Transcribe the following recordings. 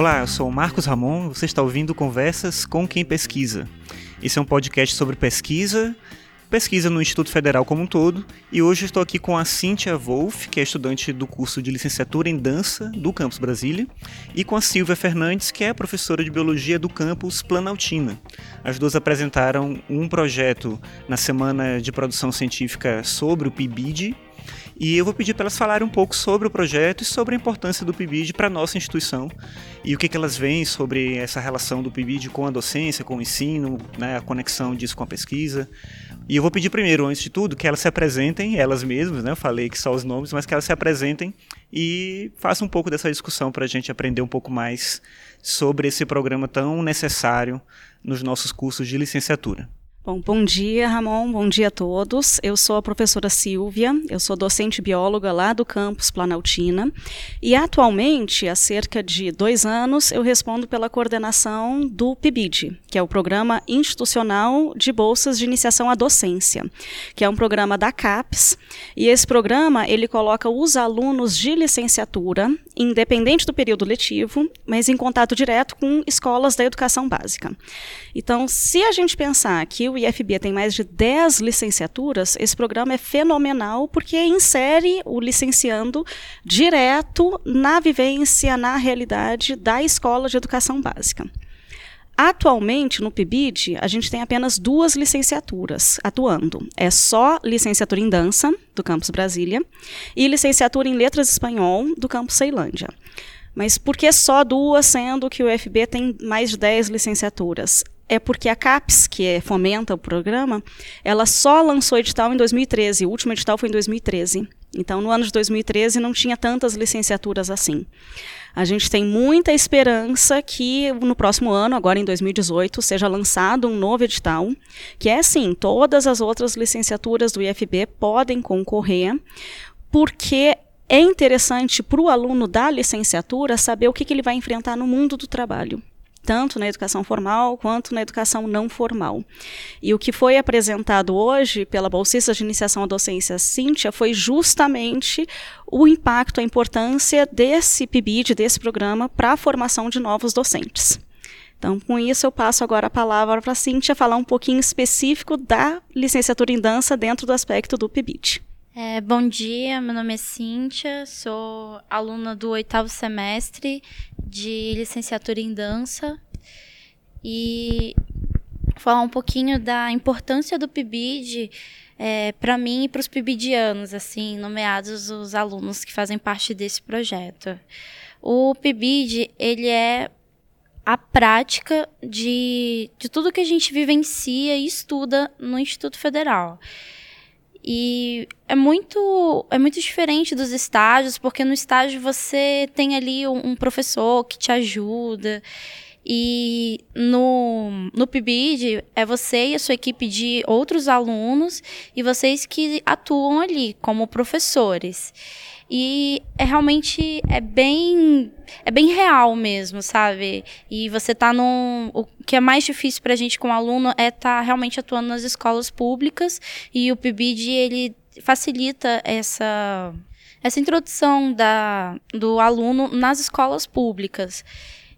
Olá, eu sou o Marcos Ramon, você está ouvindo Conversas com Quem Pesquisa. Esse é um podcast sobre pesquisa, pesquisa no Instituto Federal como um todo, e hoje estou aqui com a Cíntia Wolff, que é estudante do curso de licenciatura em dança do Campus Brasília, e com a Silvia Fernandes, que é professora de biologia do campus Planaltina. As duas apresentaram um projeto na semana de produção científica sobre o PIBID, e eu vou pedir para elas falarem um pouco sobre o projeto e sobre a importância do PIBID para a nossa instituição e o que, que elas veem sobre essa relação do PIBID com a docência, com o ensino, né, a conexão disso com a pesquisa. E eu vou pedir primeiro, antes de tudo, que elas se apresentem, elas mesmas, né? Eu falei que só os nomes, mas que elas se apresentem e façam um pouco dessa discussão para a gente aprender um pouco mais sobre esse programa tão necessário nos nossos cursos de licenciatura. Bom, bom dia, Ramon. Bom dia a todos. Eu sou a professora Silvia, eu sou docente bióloga lá do campus Planaltina e atualmente, há cerca de dois anos, eu respondo pela coordenação do PIBID, que é o Programa Institucional de Bolsas de Iniciação à Docência, que é um programa da CAPES e esse programa ele coloca os alunos de licenciatura, independente do período letivo, mas em contato direto com escolas da educação básica. Então, se a gente pensar que o IFB tem mais de 10 licenciaturas, esse programa é fenomenal porque insere o licenciando direto na vivência, na realidade da escola de educação básica. Atualmente, no PIBID, a gente tem apenas duas licenciaturas atuando. É só licenciatura em dança, do campus Brasília, e licenciatura em letras espanhol, do campus Ceilândia. Mas por que só duas, sendo que o UFB tem mais de 10 licenciaturas? É porque a CAPES, que é, fomenta o programa, ela só lançou edital em 2013. O último edital foi em 2013. Então, no ano de 2013, não tinha tantas licenciaturas assim. A gente tem muita esperança que no próximo ano, agora em 2018, seja lançado um novo edital, que é assim, todas as outras licenciaturas do IFB podem concorrer, porque é interessante para o aluno da licenciatura saber o que, que ele vai enfrentar no mundo do trabalho tanto na educação formal quanto na educação não formal. E o que foi apresentado hoje pela bolsista de iniciação à docência Cíntia foi justamente o impacto, a importância desse PIBID, desse programa, para a formação de novos docentes. Então, com isso, eu passo agora a palavra para a Cíntia falar um pouquinho específico da licenciatura em dança dentro do aspecto do PIBID. É, bom dia, meu nome é Cíntia, sou aluna do oitavo semestre de licenciatura em dança e falar um pouquinho da importância do PIBID é, para mim e para os PIBIDianos, assim, nomeados os alunos que fazem parte desse projeto. O PIBID, ele é a prática de, de tudo que a gente vivencia e estuda no Instituto Federal. E é muito, é muito diferente dos estágios, porque no estágio você tem ali um, um professor que te ajuda. E no, no PIBID é você e a sua equipe de outros alunos e vocês que atuam ali como professores. E é realmente é bem é bem real mesmo, sabe? E você tá num o que é mais difícil pra gente como aluno é estar tá realmente atuando nas escolas públicas e o PIBID ele facilita essa essa introdução da, do aluno nas escolas públicas.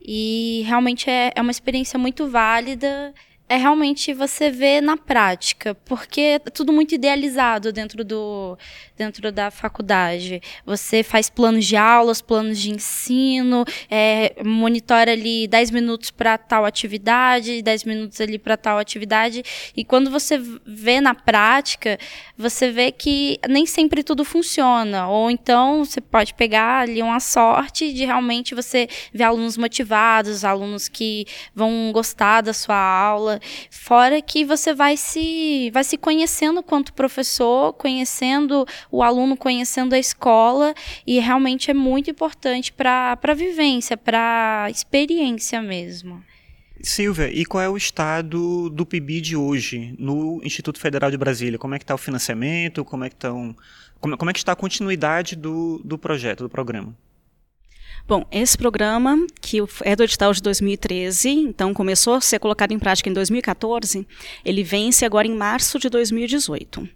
E realmente é, é uma experiência muito válida é realmente você ver na prática, porque é tudo muito idealizado dentro do dentro da faculdade. Você faz planos de aulas, planos de ensino, é, monitora ali 10 minutos para tal atividade, 10 minutos ali para tal atividade, e quando você vê na prática, você vê que nem sempre tudo funciona, ou então você pode pegar ali uma sorte de realmente você ver alunos motivados, alunos que vão gostar da sua aula, Fora que você vai se, vai se conhecendo quanto professor, conhecendo o aluno, conhecendo a escola, e realmente é muito importante para a vivência, para a experiência mesmo. Silvia, e qual é o estado do PIBID hoje no Instituto Federal de Brasília? Como é que está o financiamento? Como é que como, como é que está a continuidade do, do projeto, do programa? Bom, esse programa, que é do edital de 2013, então começou a ser colocado em prática em 2014, ele vence agora em março de 2018.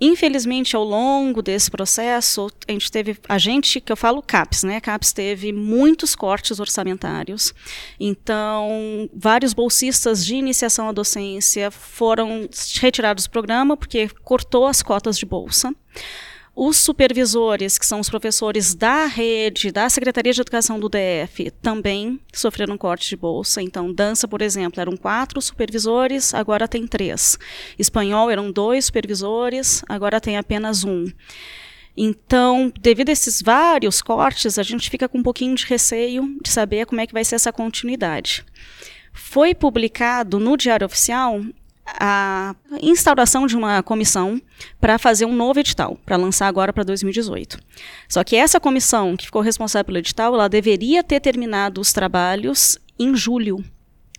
Infelizmente, ao longo desse processo, a gente teve, a gente, que eu falo CAPES, né? CAPES teve muitos cortes orçamentários. Então, vários bolsistas de iniciação à docência foram retirados do programa porque cortou as cotas de bolsa. Os supervisores, que são os professores da rede, da Secretaria de Educação do DF, também sofreram corte de bolsa. Então, dança, por exemplo, eram quatro supervisores, agora tem três. Espanhol eram dois supervisores, agora tem apenas um. Então, devido a esses vários cortes, a gente fica com um pouquinho de receio de saber como é que vai ser essa continuidade. Foi publicado no Diário Oficial a instauração de uma comissão para fazer um novo edital, para lançar agora para 2018. Só que essa comissão que ficou responsável pelo edital, ela deveria ter terminado os trabalhos em julho.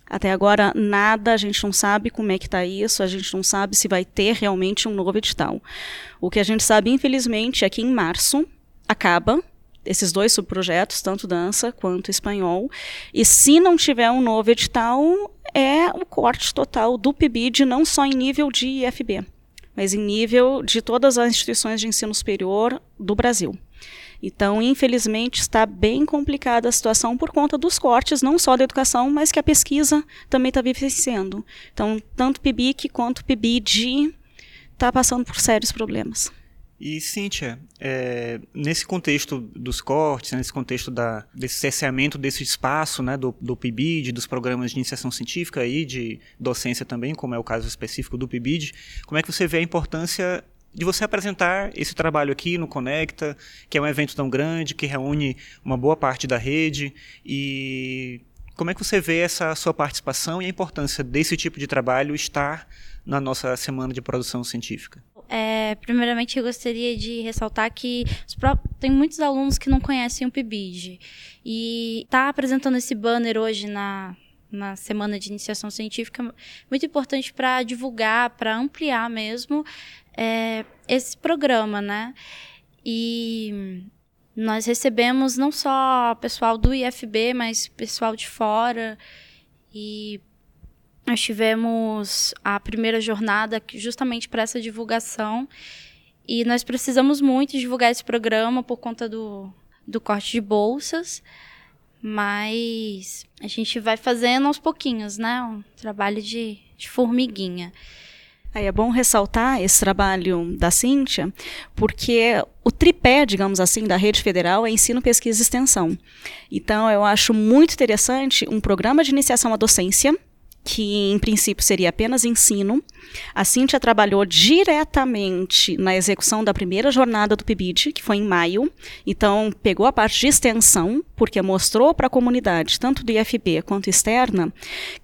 Até agora, nada, a gente não sabe como é que está isso, a gente não sabe se vai ter realmente um novo edital. O que a gente sabe, infelizmente, é que em março acaba esses dois subprojetos, tanto dança quanto espanhol. E se não tiver um novo edital, é o corte total do PIBID, não só em nível de IFB, mas em nível de todas as instituições de ensino superior do Brasil. Então, infelizmente, está bem complicada a situação por conta dos cortes, não só da educação, mas que a pesquisa também está vivenciando. Então, tanto PIBIC quanto PIBID está passando por sérios problemas. E, Cíntia, é, nesse contexto dos cortes, nesse contexto da, desse cerceamento desse espaço né, do, do PIBID, dos programas de iniciação científica e de docência também, como é o caso específico do PIBID, como é que você vê a importância de você apresentar esse trabalho aqui no Conecta, que é um evento tão grande, que reúne uma boa parte da rede, e como é que você vê essa sua participação e a importância desse tipo de trabalho estar na nossa semana de produção científica? É, primeiramente, eu gostaria de ressaltar que tem muitos alunos que não conhecem o PIBID. E tá apresentando esse banner hoje na, na semana de iniciação científica muito importante para divulgar, para ampliar mesmo é, esse programa, né? E nós recebemos não só pessoal do IFB, mas pessoal de fora. E nós tivemos a primeira jornada justamente para essa divulgação. E nós precisamos muito divulgar esse programa por conta do, do corte de bolsas. Mas a gente vai fazendo aos pouquinhos, né? Um trabalho de, de formiguinha. Aí é bom ressaltar esse trabalho da Cíntia, porque o tripé, digamos assim, da rede federal é ensino, pesquisa e extensão. Então, eu acho muito interessante um programa de iniciação à docência, que em princípio seria apenas ensino. A Cíntia trabalhou diretamente na execução da primeira jornada do PIBID, que foi em maio. Então, pegou a parte de extensão, porque mostrou para a comunidade, tanto do IFB quanto externa,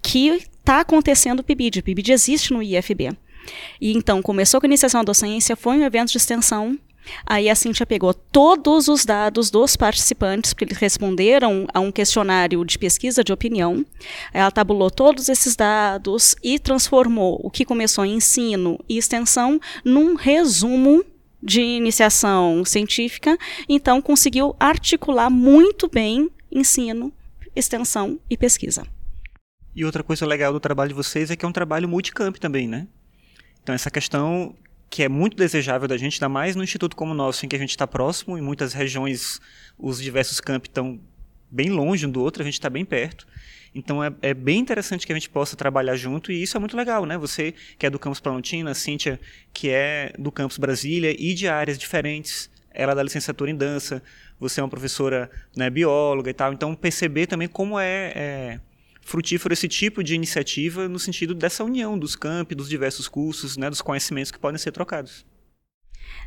que está acontecendo o PIBID. O PIBID existe no IFB. E então, começou com a iniciação da docência, foi um evento de extensão, Aí a Cintia pegou todos os dados dos participantes, porque eles responderam a um questionário de pesquisa de opinião. Ela tabulou todos esses dados e transformou o que começou em ensino e extensão num resumo de iniciação científica. Então, conseguiu articular muito bem ensino, extensão e pesquisa. E outra coisa legal do trabalho de vocês é que é um trabalho multicamp também, né? Então, essa questão que é muito desejável da gente, ainda mais no instituto como o nosso, em que a gente está próximo, em muitas regiões os diversos campi estão bem longe um do outro, a gente está bem perto. Então é, é, bem interessante que a gente possa trabalhar junto e isso é muito legal, né? Você que é do campus Planaltina, a Cíntia que é do campus Brasília e de áreas diferentes, ela da licenciatura em dança, você é uma professora né, bióloga e tal, então perceber também como é, é frutífero esse tipo de iniciativa no sentido dessa união dos campi, dos diversos cursos, né, dos conhecimentos que podem ser trocados.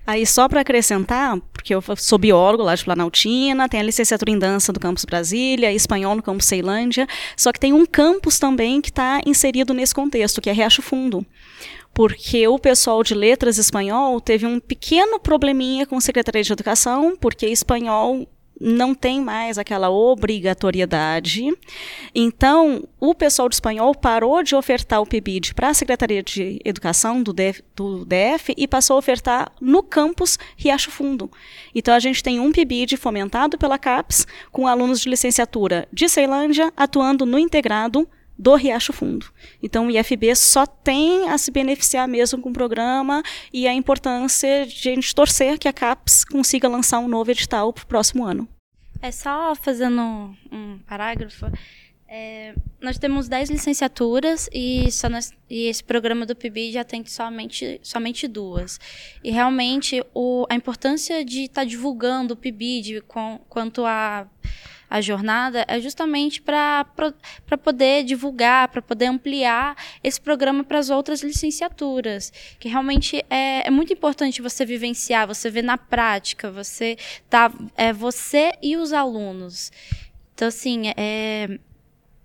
Aí, só para acrescentar, porque eu sou biólogo lá de Planaltina, tem a licenciatura em dança do Campus Brasília, espanhol no Campus Ceilândia, só que tem um campus também que está inserido nesse contexto, que é Riacho Fundo. Porque o pessoal de letras espanhol teve um pequeno probleminha com a Secretaria de Educação, porque espanhol não tem mais aquela obrigatoriedade. Então, o pessoal de espanhol parou de ofertar o PIBID para a Secretaria de Educação do DF, do DF, e passou a ofertar no campus Riacho Fundo. Então, a gente tem um PIBID fomentado pela CAPES, com alunos de licenciatura de Ceilândia atuando no integrado do Riacho Fundo. Então, o IFB só tem a se beneficiar mesmo com o programa e a importância de a gente torcer que a CAPES consiga lançar um novo edital para o próximo ano. É só fazendo um parágrafo. É, nós temos 10 licenciaturas e, nós, e, esse programa do PIB já tem somente, somente duas. E realmente o, a importância de estar tá divulgando o PIBID com, quanto a, a jornada é justamente para poder divulgar, para poder ampliar esse programa para as outras licenciaturas. Que realmente é, é, muito importante você vivenciar, você ver na prática, você tá, é, você e os alunos. Então, assim, é,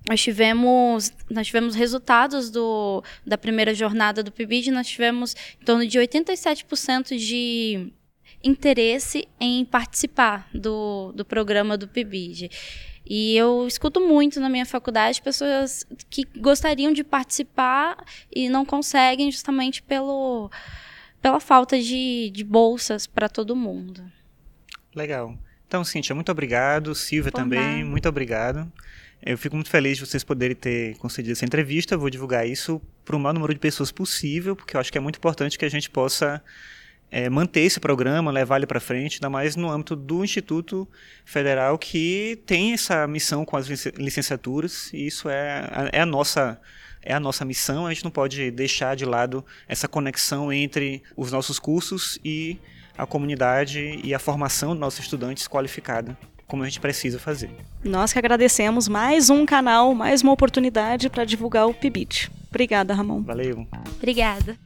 nós tivemos, nós tivemos resultados do, da primeira jornada do PIBID, nós tivemos em torno de 87% de interesse em participar do, do programa do PIBID. E eu escuto muito na minha faculdade pessoas que gostariam de participar e não conseguem justamente pelo, pela falta de, de bolsas para todo mundo. Legal. Então, Cíntia, muito obrigado. Silvia Por também, nada. muito obrigado. Eu fico muito feliz de vocês poderem ter concedido essa entrevista. Vou divulgar isso para o maior número de pessoas possível, porque eu acho que é muito importante que a gente possa é, manter esse programa, levar ele para frente, ainda mais no âmbito do Instituto Federal, que tem essa missão com as licenciaturas, e isso é, é a nossa é a nossa missão, a gente não pode deixar de lado essa conexão entre os nossos cursos e a comunidade e a formação dos nossos estudantes qualificada como a gente precisa fazer. Nós que agradecemos mais um canal, mais uma oportunidade para divulgar o PIBIT. Obrigada, Ramon. Valeu. Obrigada.